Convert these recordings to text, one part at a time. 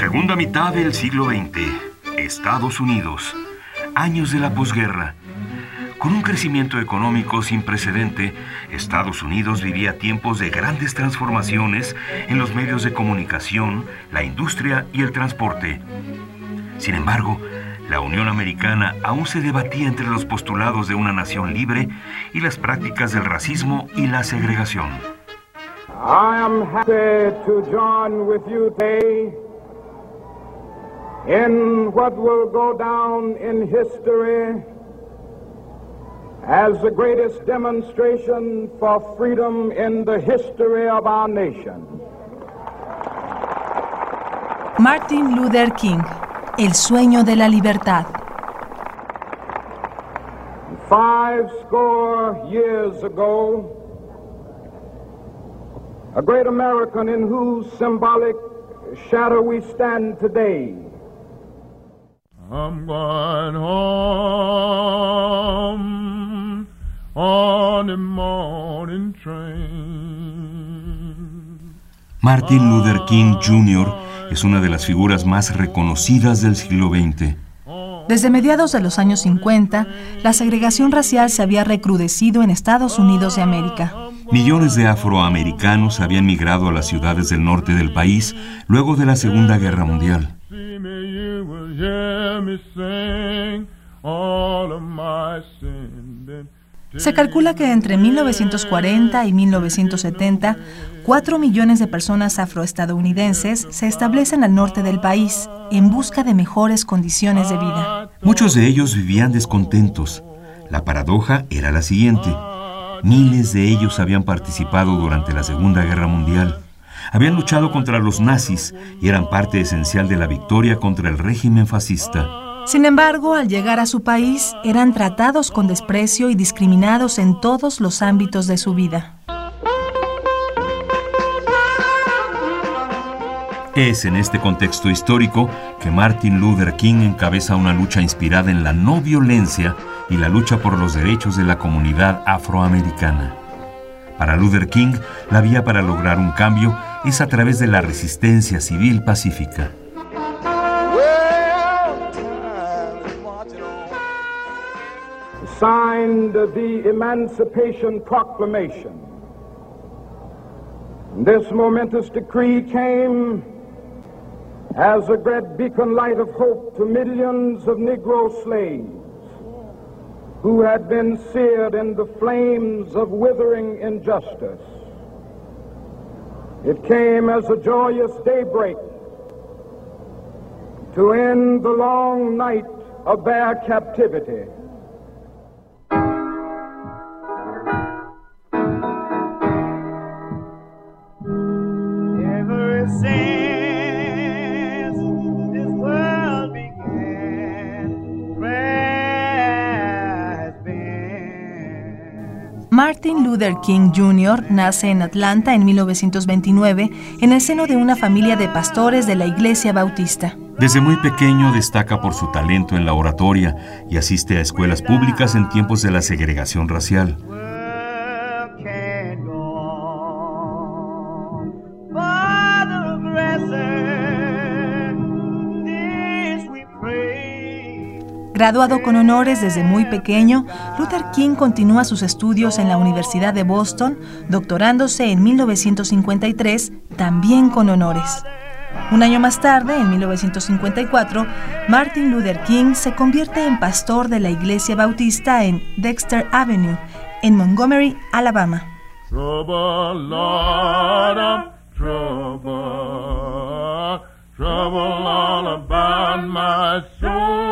Segunda mitad del siglo XX. Estados Unidos. Años de la posguerra. Con un crecimiento económico sin precedente, Estados Unidos vivía tiempos de grandes transformaciones en los medios de comunicación, la industria y el transporte. Sin embargo, la Unión Americana aún se debatía entre los postulados de una nación libre y las prácticas del racismo y la segregación. I am happy to join in what will go down in history as the greatest demonstration for freedom in the history of our nation. Martin Luther King, El sueño de la libertad. Five score years ago, a great American in whose symbolic shadow we stand today I'm going home on the morning train. Martin Luther King Jr. es una de las figuras más reconocidas del siglo XX. Desde mediados de los años 50, la segregación racial se había recrudecido en Estados Unidos de América. Millones de afroamericanos habían migrado a las ciudades del norte del país luego de la Segunda Guerra Mundial. Se calcula que entre 1940 y 1970, 4 millones de personas afroestadounidenses se establecen al norte del país en busca de mejores condiciones de vida. Muchos de ellos vivían descontentos. La paradoja era la siguiente. Miles de ellos habían participado durante la Segunda Guerra Mundial. Habían luchado contra los nazis y eran parte esencial de la victoria contra el régimen fascista. Sin embargo, al llegar a su país, eran tratados con desprecio y discriminados en todos los ámbitos de su vida. Es en este contexto histórico que Martin Luther King encabeza una lucha inspirada en la no violencia y la lucha por los derechos de la comunidad afroamericana. Para Luther King, la vía para lograr un cambio es a través de la resistencia civil pacífica. signed the Emancipation Proclamation. This momentous decree came as a great beacon light of hope to millions of Negro slaves who had been seared in the flames of withering injustice. It came as a joyous daybreak to end the long night of their captivity. Martin Luther King Jr. nace en Atlanta en 1929 en el seno de una familia de pastores de la Iglesia Bautista. Desde muy pequeño destaca por su talento en la oratoria y asiste a escuelas públicas en tiempos de la segregación racial. Graduado con honores desde muy pequeño, Luther King continúa sus estudios en la Universidad de Boston, doctorándose en 1953, también con honores. Un año más tarde, en 1954, Martin Luther King se convierte en pastor de la Iglesia Bautista en Dexter Avenue, en Montgomery, Alabama. Trouble, all about my soul.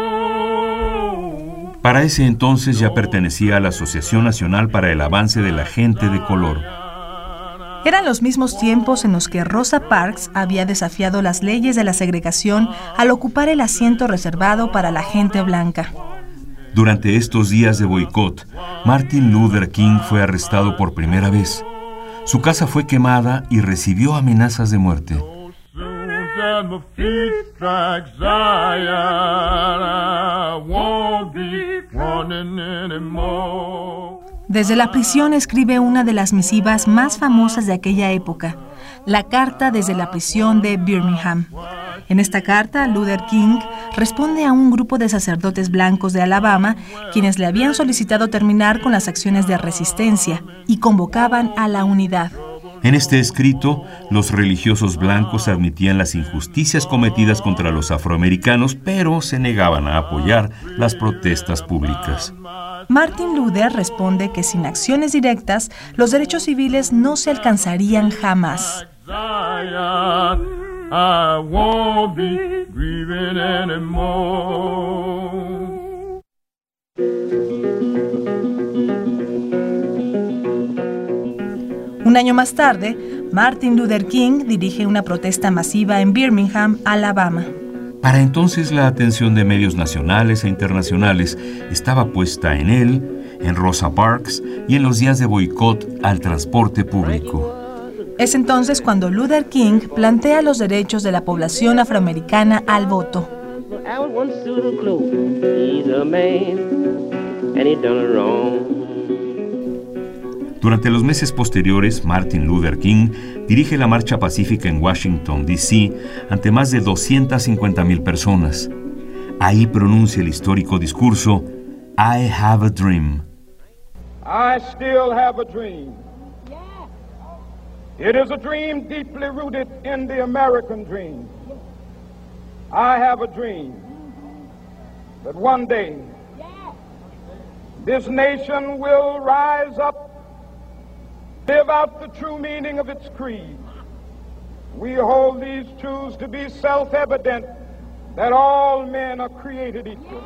Para ese entonces ya pertenecía a la Asociación Nacional para el Avance de la Gente de Color. Eran los mismos tiempos en los que Rosa Parks había desafiado las leyes de la segregación al ocupar el asiento reservado para la gente blanca. Durante estos días de boicot, Martin Luther King fue arrestado por primera vez. Su casa fue quemada y recibió amenazas de muerte. Desde la prisión escribe una de las misivas más famosas de aquella época, la carta desde la prisión de Birmingham. En esta carta, Luther King responde a un grupo de sacerdotes blancos de Alabama quienes le habían solicitado terminar con las acciones de resistencia y convocaban a la unidad. En este escrito, los religiosos blancos admitían las injusticias cometidas contra los afroamericanos, pero se negaban a apoyar las protestas públicas. Martin Luther responde que sin acciones directas, los derechos civiles no se alcanzarían jamás. Un año más tarde, Martin Luther King dirige una protesta masiva en Birmingham, Alabama. Para entonces la atención de medios nacionales e internacionales estaba puesta en él, en Rosa Parks y en los días de boicot al transporte público. Es entonces cuando Luther King plantea los derechos de la población afroamericana al voto. Durante los meses posteriores, Martin Luther King dirige la marcha pacífica en Washington, D.C., ante más de 250.000 personas. Ahí pronuncia el histórico discurso, I have a dream. I still have a dream. It is a dream deeply rooted in the American dream. I have a dream that one day this nation will rise up live out the true meaning of its creed. We hold these truths to be self evident that all men are created equal.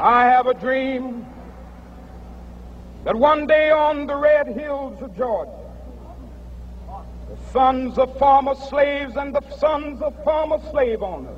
I have a dream that one day on the red hills of Georgia, the sons of former slaves and the sons of former slave owners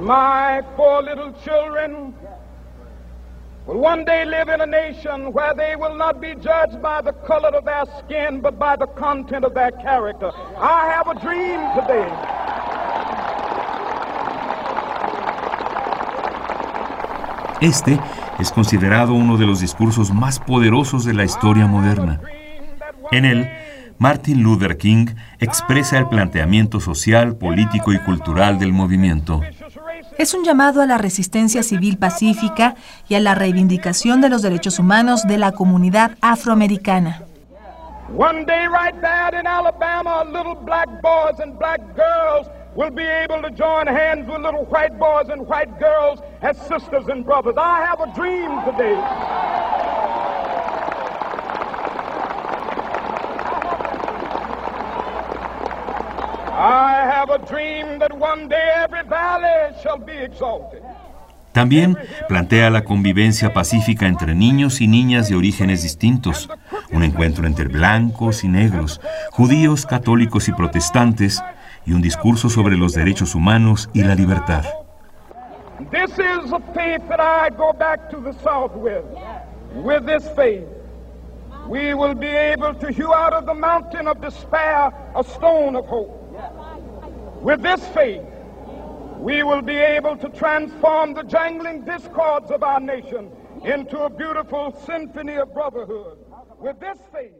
my four little children will one day live in a nation where they will not be judged by the color of their skin, but by the content of their character. I have a dream today. Este es considerado uno de los discursos más poderosos de la historia moderna. En él, Martin Luther King expresa el planteamiento social, político y cultural del movimiento. Es un llamado a la resistencia civil pacífica y a la reivindicación de los derechos humanos de la comunidad afroamericana. One day right there in Alabama, little black boys and black girls will be able to join hands with little white boys and white girls as sisters and brothers. I have a dream today. I have a dream that one day every valley shall be exalted. También plantea la convivencia pacífica entre niños y niñas de orígenes distintos, un encuentro entre blancos y negros, judíos, católicos y protestantes, y un discurso sobre los derechos humanos y la libertad. This is a faith that I go back to the South with. With this faith, we will be able to hew out of the mountain of despair a stone of hope. With this faith, we will be able to transform the jangling discords of our nation into a beautiful symphony of brotherhood. With this faith,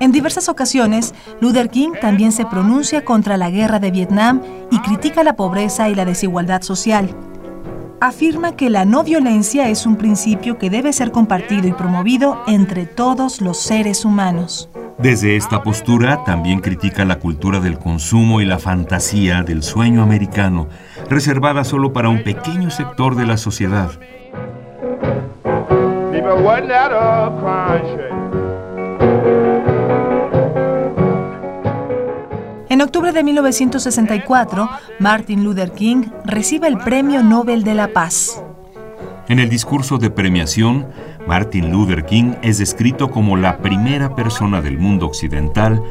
En diversas ocasiones, Luther King también se pronuncia contra la guerra de Vietnam y critica la pobreza y la desigualdad social. Afirma que la no violencia es un principio que debe ser compartido y promovido entre todos los seres humanos. Desde esta postura también critica la cultura del consumo y la fantasía del sueño americano, reservada solo para un pequeño sector de la sociedad. En octubre de 1964, Martin Luther King recibe el Premio Nobel de la Paz. En el discurso de premiación, Martin Luther King es descrito como la primera persona del mundo occidental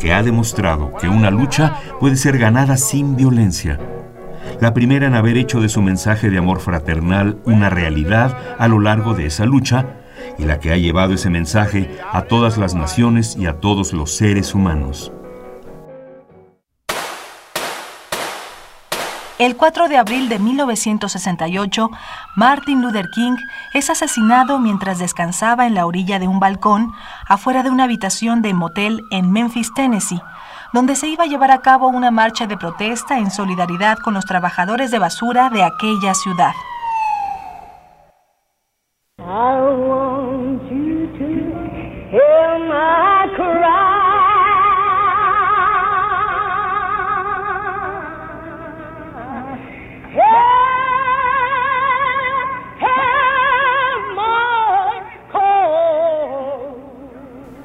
que ha demostrado que una lucha puede ser ganada sin violencia. La primera en haber hecho de su mensaje de amor fraternal una realidad a lo largo de esa lucha y la que ha llevado ese mensaje a todas las naciones y a todos los seres humanos. El 4 de abril de 1968, Martin Luther King es asesinado mientras descansaba en la orilla de un balcón afuera de una habitación de motel en Memphis, Tennessee, donde se iba a llevar a cabo una marcha de protesta en solidaridad con los trabajadores de basura de aquella ciudad.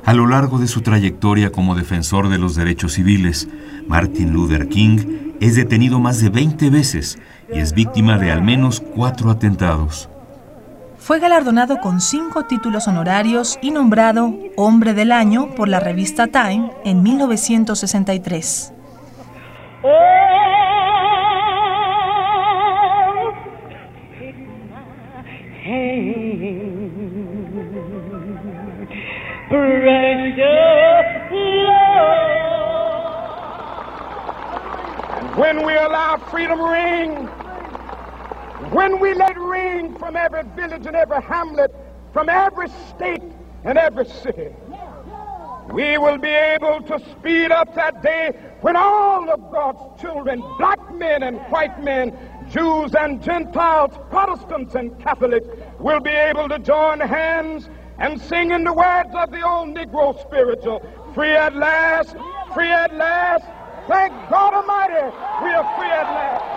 A lo largo de su trayectoria como defensor de los derechos civiles, Martin Luther King es detenido más de 20 veces y es víctima de al menos cuatro atentados. Fue galardonado con cinco títulos honorarios y nombrado Hombre del Año por la revista Time en 1963. When we allow freedom ring, when we let ring from every village and every hamlet, from every state and every city, we will be able to speed up that day when all of God's children, black men and white men, Jews and Gentiles, Protestants and Catholics, will be able to join hands and sing in the words of the old Negro spiritual, uh, free at last, free at last, thank God Almighty, we are free at last.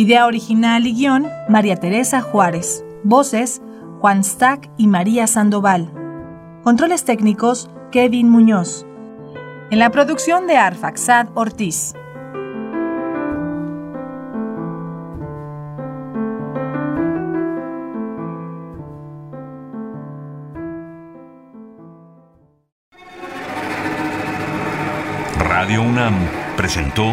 Idea original y guion, María Teresa Juárez. Voces, Juan Stack y María Sandoval. Controles técnicos, Kevin Muñoz. En la producción de Arfaxad Ortiz. Radio UNAM presentó